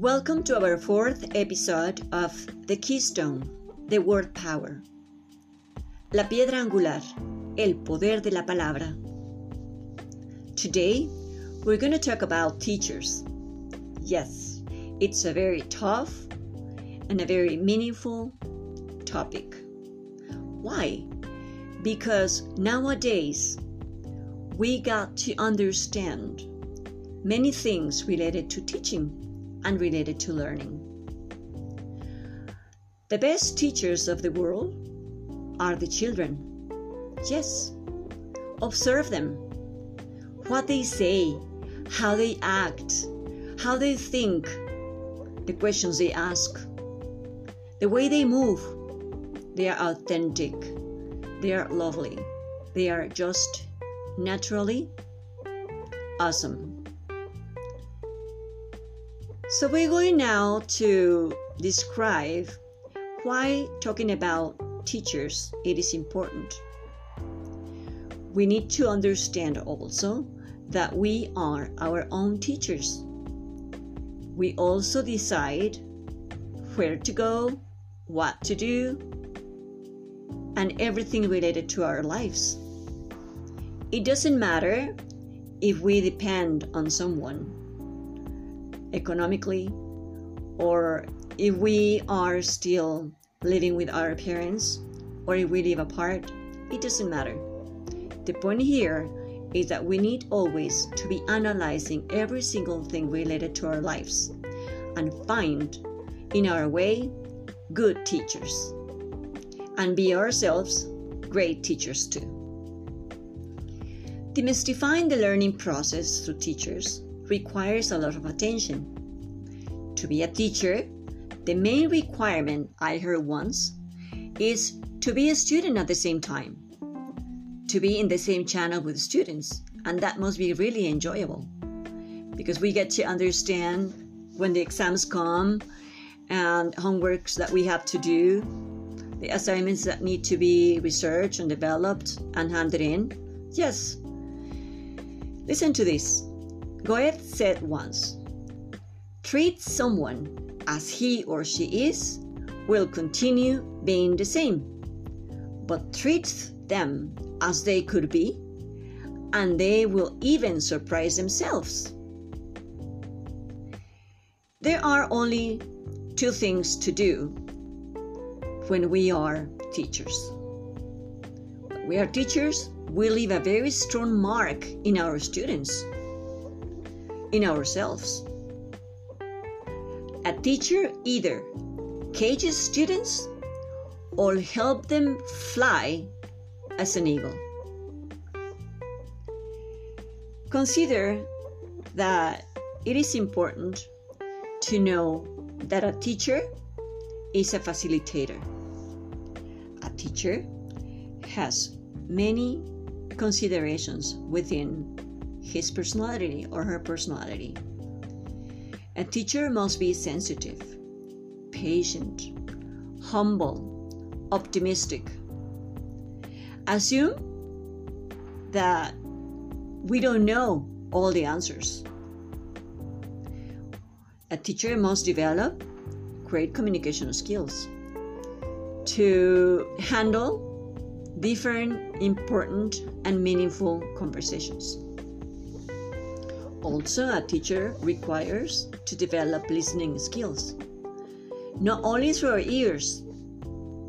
Welcome to our fourth episode of The Keystone, The Word Power. La piedra angular, el poder de la palabra. Today, we're going to talk about teachers. Yes, it's a very tough and a very meaningful topic. Why? Because nowadays, we got to understand many things related to teaching and related to learning. The best teachers of the world are the children. Yes, observe them, what they say, how they act, how they think, the questions they ask, the way they move. They are authentic, they are lovely, they are just naturally awesome. So, we're going now to describe why talking about teachers it is important. We need to understand also that we are our own teachers. We also decide where to go, what to do, and everything related to our lives. It doesn't matter if we depend on someone economically or if we are still living with our parents or if we live apart, it doesn't matter. The point here is that we need always to be analyzing every single thing related to our lives and find in our way good teachers and be ourselves great teachers too. Demystifying the learning process through teachers requires a lot of attention. To be a teacher, the main requirement I heard once is to be a student at the same time, to be in the same channel with students, and that must be really enjoyable because we get to understand when the exams come and homeworks that we have to do, the assignments that need to be researched and developed and handed in. Yes. Listen to this. Goethe said once treat someone as he or she is will continue being the same, but treat them as they could be, and they will even surprise themselves. There are only two things to do when we are teachers. When we are teachers, we leave a very strong mark in our students, in ourselves. A teacher either cages students or help them fly as an eagle. Consider that it is important to know that a teacher is a facilitator. A teacher has many considerations within his personality or her personality. A teacher must be sensitive, patient, humble, optimistic. Assume that we don't know all the answers. A teacher must develop great communication skills to handle different important and meaningful conversations. Also, a teacher requires to develop listening skills, not only through our ears,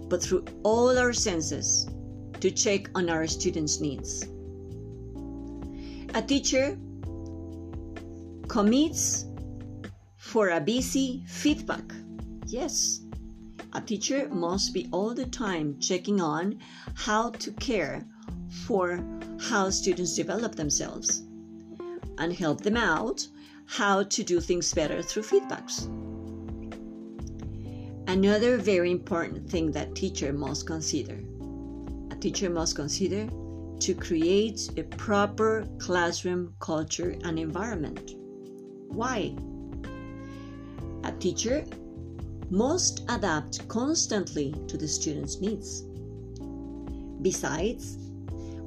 but through all our senses to check on our students' needs. A teacher commits for a busy feedback. Yes, a teacher must be all the time checking on how to care for how students develop themselves and help them out how to do things better through feedbacks. Another very important thing that teacher must consider. A teacher must consider to create a proper classroom culture and environment. Why? A teacher must adapt constantly to the students' needs. Besides,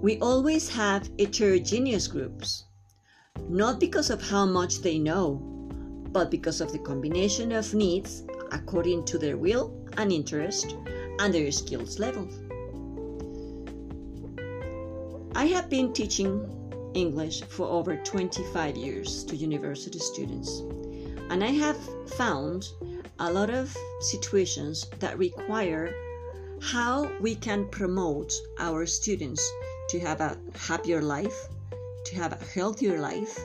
we always have heterogeneous groups, not because of how much they know, but because of the combination of needs according to their will and interest and their skills level. I have been teaching English for over 25 years to university students, and I have found a lot of situations that require how we can promote our students to have a happier life, to have a healthier life,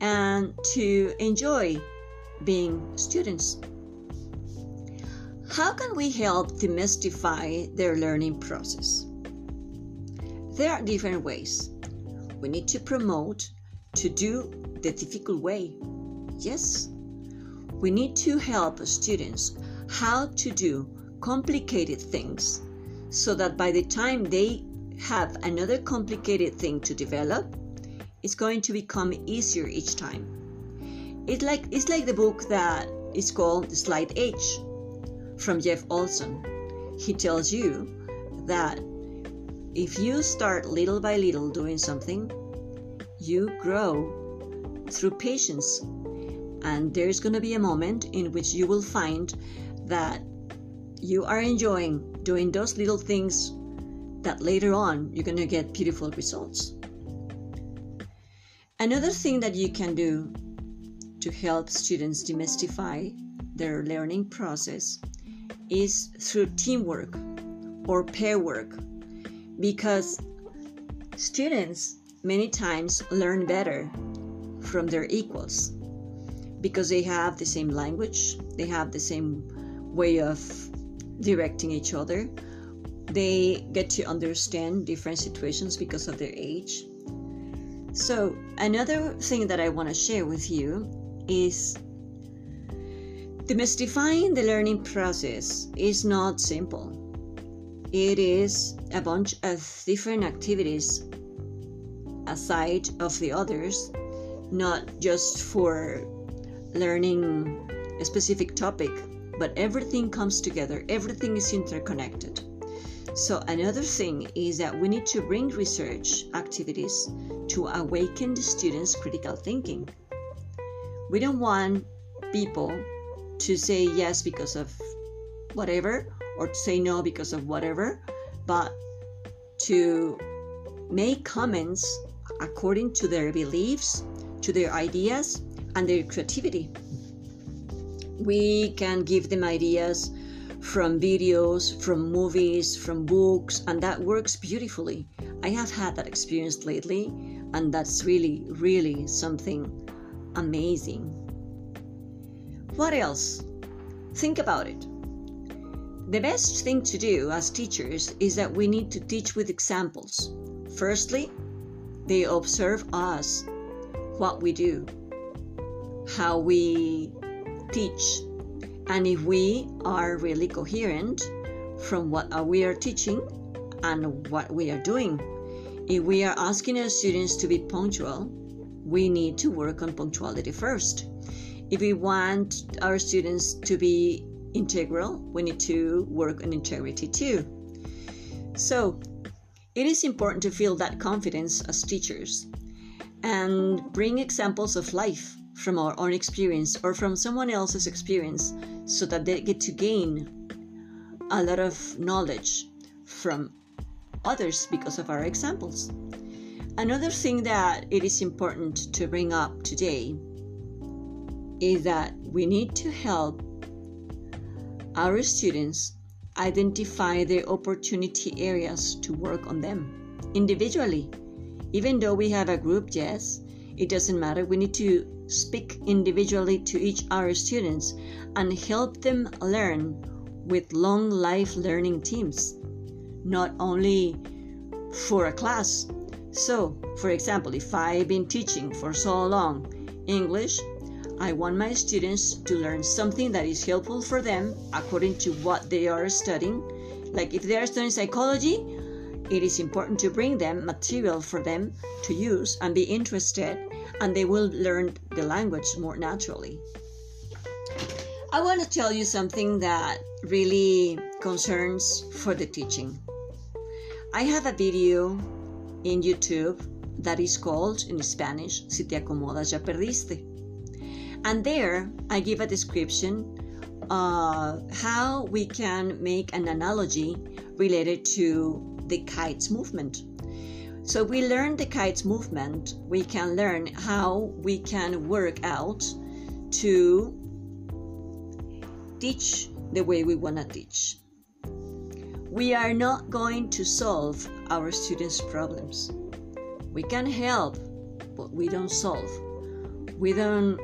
and to enjoy being students. How can we help demystify their learning process? There are different ways. We need to promote to do the difficult way. Yes. We need to help students how to do complicated things so that by the time they have another complicated thing to develop, it's going to become easier each time. It's like it's like the book that is called The Slight Edge from Jeff Olson. He tells you that if you start little by little doing something, you grow through patience. And there's going to be a moment in which you will find that you are enjoying doing those little things that later on you're going to get beautiful results. Another thing that you can do to help students demystify their learning process is through teamwork or pair work because students many times learn better from their equals because they have the same language, they have the same way of directing each other. They get to understand different situations because of their age. So, another thing that I want to share with you is demystifying the learning process is not simple. It is a bunch of different activities aside of the others, not just for learning a specific topic, but everything comes together, everything is interconnected. So, another thing is that we need to bring research activities to awaken the students' critical thinking. We don't want people to say yes because of whatever or to say no because of whatever, but to make comments according to their beliefs, to their ideas, and their creativity we can give them ideas from videos, from movies, from books, and that works beautifully. I have had that experience lately, and that's really, really something amazing. What else? Think about it. The best thing to do as teachers is that we need to teach with examples. Firstly, they observe us, what we do, how we teach. And if we are really coherent from what uh, we are teaching and what we are doing, if we are asking our students to be punctual, we need to work on punctuality first. If we want our students to be integral, we need to work on integrity too. So, it is important to feel that confidence as teachers and bring examples of life from our own experience or from someone else's experience so that they get to gain a lot of knowledge from others because of our examples. Another thing that it is important to bring up today is that we need to help our students identify their opportunity areas to work on them individually. Even though we have a group, yes, it doesn't matter. We need to speak individually to each our students and help them learn with long life learning teams, not only for a class. So, for example, if I've been teaching for so long English, I want my students to learn something that is helpful for them according to what they are studying. Like if they are studying psychology, it is important to bring them material for them to use and be interested and they will learn the language more naturally. I want to tell you something that really concerns for the teaching. I have a video in YouTube that is called in Spanish Si te acomodas ya perdiste. And there I give a description uh, how we can make an analogy related to the kites movement. So we learn the kites movement, we can learn how we can work out to teach the way we want to teach. We are not going to solve our students' problems. We can help, but we don't solve. We don't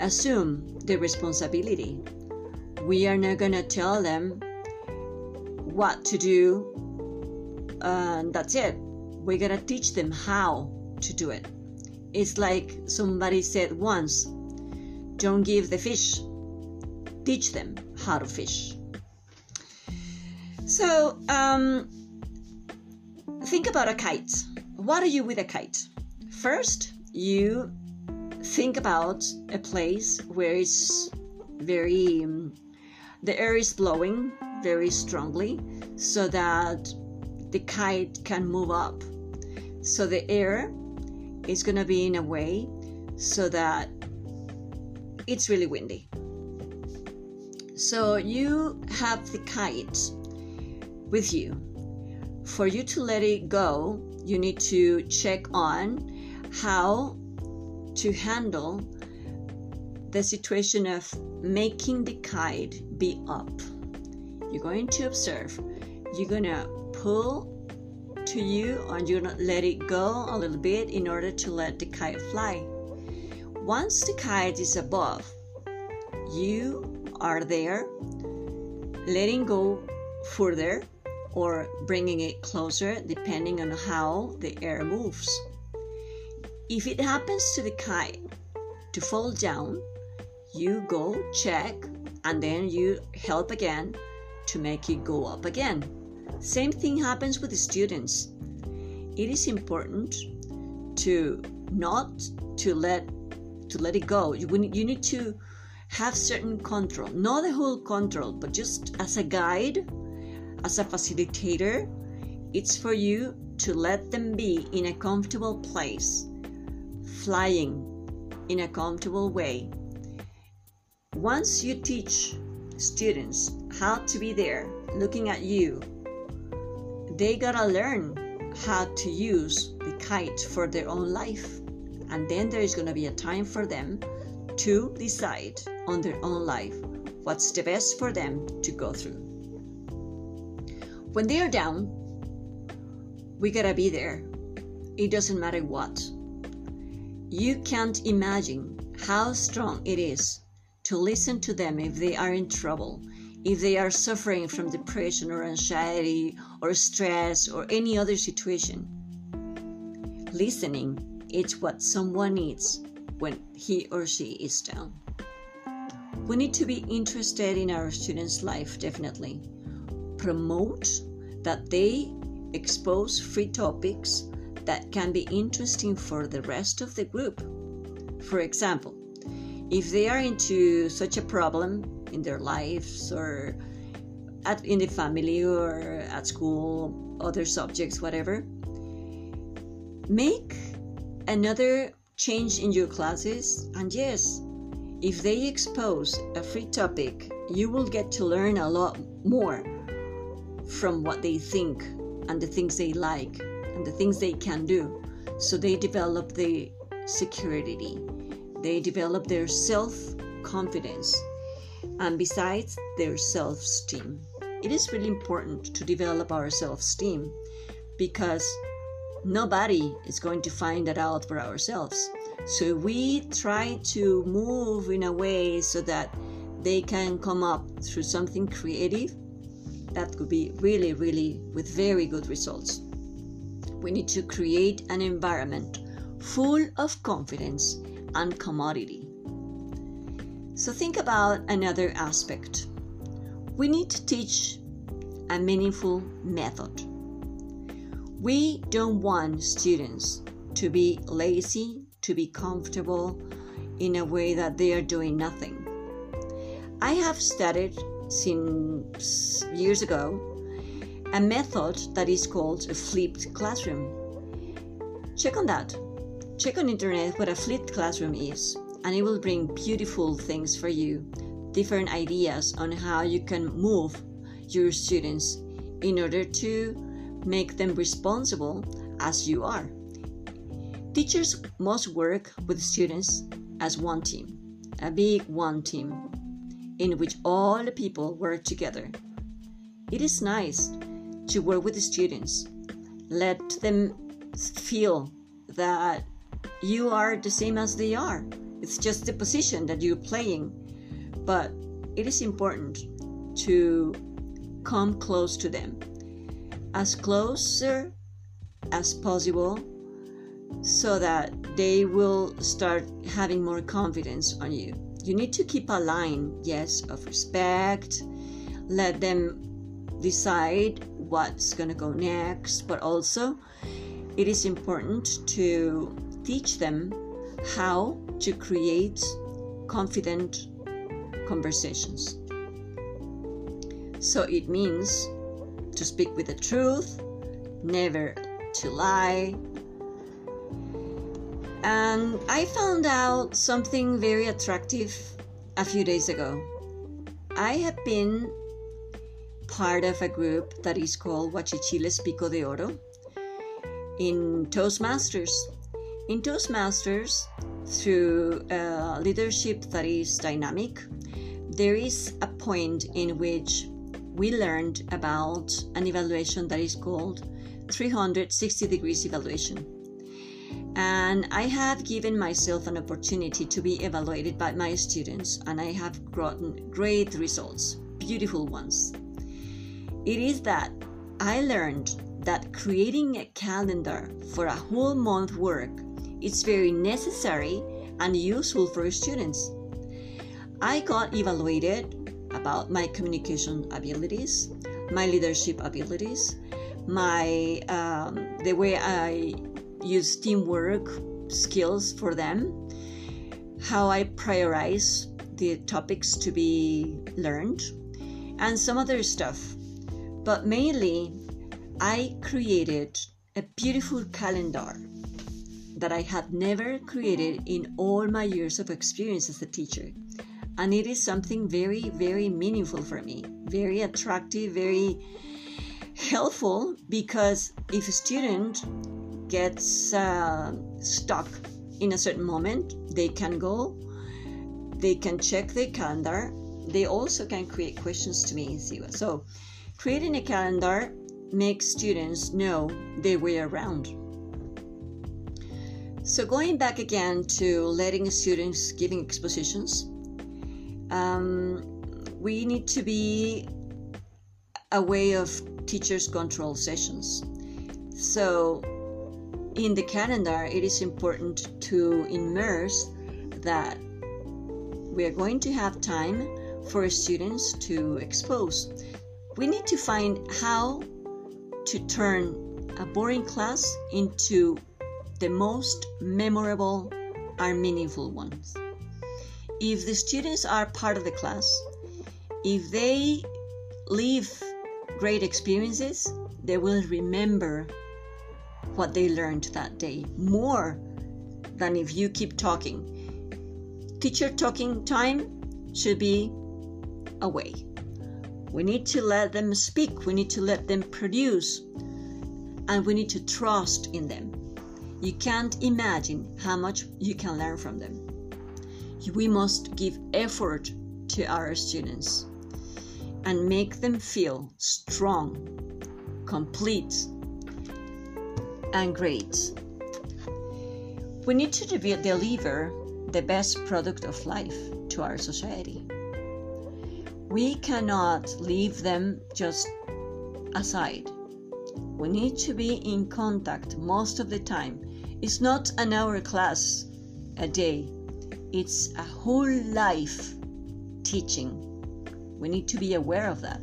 assume the responsibility. We are not going to tell them what to do, and that's it. We're to teach them how to do it. It's like somebody said once don't give the fish, teach them how to fish. So, um, think about a kite. What are you with a kite? First, you think about a place where it's very, um, the air is blowing very strongly so that the kite can move up. So the air is going to be in a way so that it's really windy. So you have the kite with you. For you to let it go, you need to check on how to handle the situation of making the kite be up. You're going to observe. You're going to pull to you and to let it go a little bit in order to let the kite fly. Once the kite is above, you are there letting go further or bringing it closer depending on how the air moves. If it happens to the kite to fall down, you go check and then you help again to make it go up again. Same thing happens with the students. It is important to not to let to let it go. You, you need to have certain control, not the whole control, but just as a guide, as a facilitator, it's for you to let them be in a comfortable place, flying in a comfortable way. Once you teach students how to be there looking at you, they gotta learn how to use the kite for their own life and then there is to be a time for them to decide on their own life what's the best for them to go through. When they are down, we gotta be there. It doesn't matter what. You can't imagine how strong it is to listen to them if they are in trouble, if they are suffering from depression or anxiety or stress or any other situation. Listening it's what someone needs when he or she is down. We need to be interested in our students' life, definitely. Promote that they expose free topics that can be interesting for the rest of the group. For example, if they are into such a problem in their lives or at, in the family or at school, other subjects, whatever, make another change in your classes, and yes, if they expose a free topic, you will get to learn a lot more from what they think and the things they like and the things they can do. So they develop the security, they develop their self confidence, and besides, their self esteem. It is really important to develop our self esteem because nobody is going to find that out for ourselves. So we try to move in a way so that they can come up through something creative that could be really, really with very good results. We need to create an environment full of confidence and commodity. So think about another aspect. We need to teach a meaningful method we don't want students to be lazy, to be comfortable in a way that they are doing nothing. I have studied since years ago a method that is called a flipped classroom. Check on that. Check on internet what a flipped classroom is. and it will bring beautiful things for you, different ideas on how you can move your students in order to make them responsible as you are. Teachers must work with students as one team, a big one team, in which all the people work together. It is nice to work with the students. Let them feel that you are the same as they are. It's just the position that you're playing. But it is important to come close to them. As closer as possible so that they will start having more confidence on you. You need to keep a line, yes, of respect. Let them decide what's going to go next, but also it is important to teach them how to create confident conversations. So it means to speak with the truth, never to lie, and I found out something very attractive a few days ago. I have been part of a group that is called Huachichiles Pico de Oro in Toastmasters. In Toastmasters, through a leadership that is dynamic, there is a point in which we learned about an evaluation that is called 360 degrees evaluation and I have given myself an opportunity to be evaluated by my students, and I have gotten great results, beautiful ones. It is that I learned that creating a calendar for a whole month work is very necessary and useful for students. I got evaluated about my communication abilities, my leadership abilities, my um, the way I use teamwork skills for them, how I prioritize the topics to be learned, and some other stuff. But mainly, I created a beautiful calendar that I had never created in all my years of experience as a teacher. And it is something very, very meaningful for me, very attractive, very helpful because if a student gets uh, stuck in a certain moment, they can go, they can check their calendar. They also can create questions to me. So, creating a calendar makes students know their way around. So, going back again to letting students giving expositions, um, we need to be a way of teachers control sessions. So, in the calendar, it is important to immerse that we are going to have time for students to expose. We need to find how to turn a boring class into the most memorable and meaningful ones. If the students are part of the class, if they live great experiences, they will remember what they learned that day more than if you keep talking. Teacher talking time should be away. We need to let them speak, we need to let them produce, and we need to trust in them. You can't imagine how much you can learn from them. We must give effort to our students and make them feel strong, complete, and great. We need to deliver the best product of life to our society. We cannot leave them just aside. We need to be in contact most of the time. It's not an hour class a day, it's a whole life teaching. We need to be aware of that.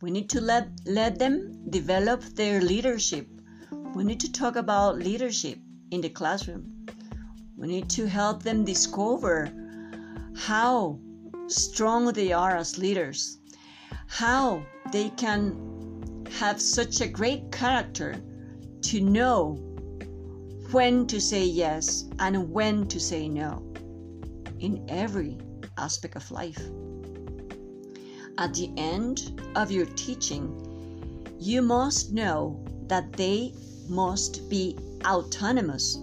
We need to let, let them develop their leadership we need to talk about leadership in the classroom. We need to help them discover how strong they are as leaders, how they can have such a great character to know when to say yes and when to say no. In every aspect of life. At the end of your teaching, you must know that they must be autonomous.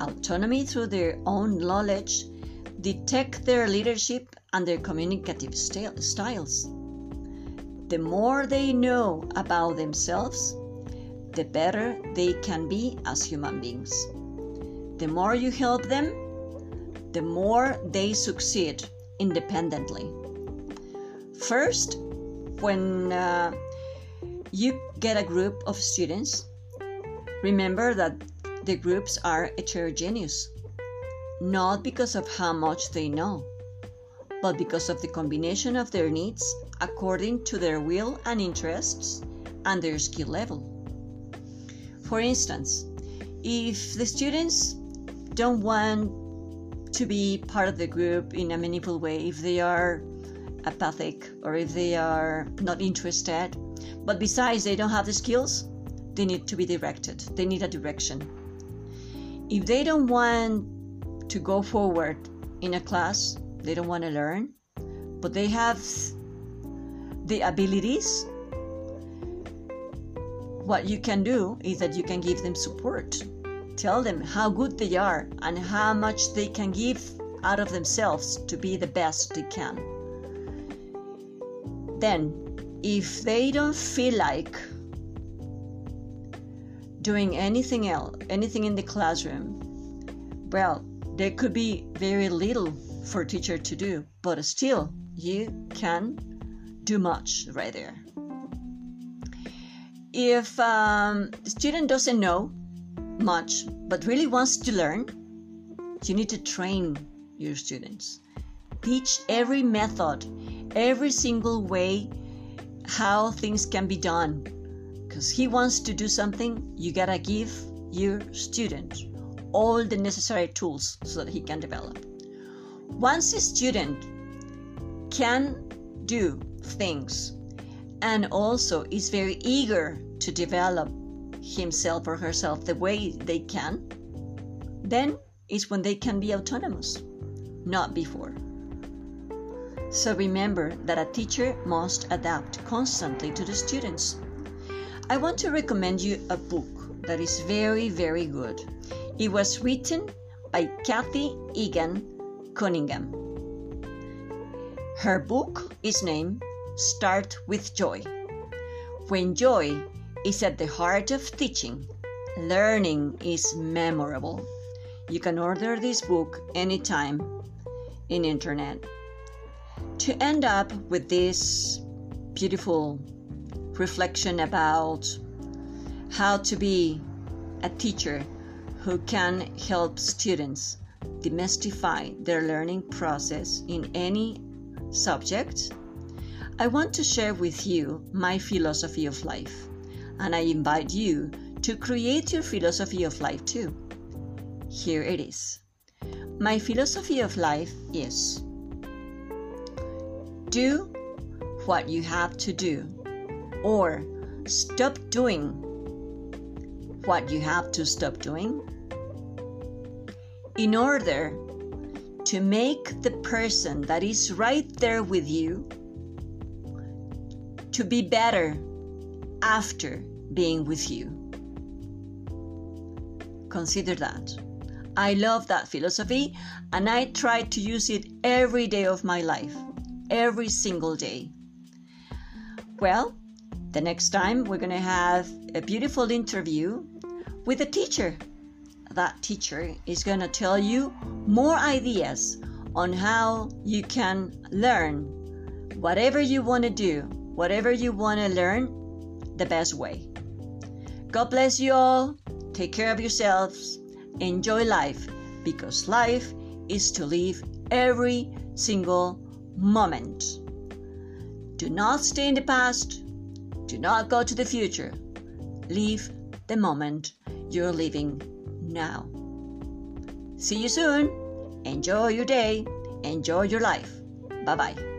Autonomy through their own knowledge, detect their leadership and their communicative styles. The more they know about themselves, the better they can be as human beings. The more you help them, the more they succeed independently. First, when uh, you get a group of students, remember that the groups are heterogeneous, not because of how much they know, but because of the combination of their needs according to their will and interests and their skill level. For instance, if the students don't want to be part of the group in a meaningful way, if they are apathic or if they are not interested, but besides they don't have the skills, they need to be directed. They need a direction. If they don't want to go forward in a class, they don't want to learn, but they have the abilities, what you can do is that you can give them support. Tell them how good they are and how much they can give out of themselves to be the best they can. Then, if they don't feel like doing anything else, anything in the classroom, well, there could be very little for teacher to do, but still you can do much right there. If um, the student doesn't know much but really wants to learn, you need to train your students. Teach every method every single way how things can be done. Because he wants to do something, you gotta give your student all the necessary tools so that he can develop. Once a student can do things and also is very eager to develop himself or herself the way they can, then is when they can be autonomous, not before. So remember that a teacher must adapt constantly to the students. I want to recommend you a book that is very, very good. It was written by Kathy Egan Cunningham. Her book is named Start with Joy. When joy is at the heart of teaching, learning is memorable. You can order this book anytime in internet. To end up with this beautiful reflection about how to be a teacher who can help students demystify their learning process in any subject, I want to share with you my philosophy of life, and I invite you to create your philosophy of life too. Here it is. My philosophy of life is do what you have to do, or stop doing what you have to stop doing in order to make the person that is right there with you to be better after being with you. Consider that. I love that philosophy and I try to use it every day of my life every single day. Well, the next time we're going to have a beautiful interview with a teacher. That teacher is going to tell you more ideas on how you can learn whatever you want to do, whatever you want to learn, the best way. God bless you all. Take care of yourselves. Enjoy life because life is to live every single moment. Do not stay in the past. Do not go to the future. Live the moment you're living now. See you soon. Enjoy your day. Enjoy your life. Bye bye.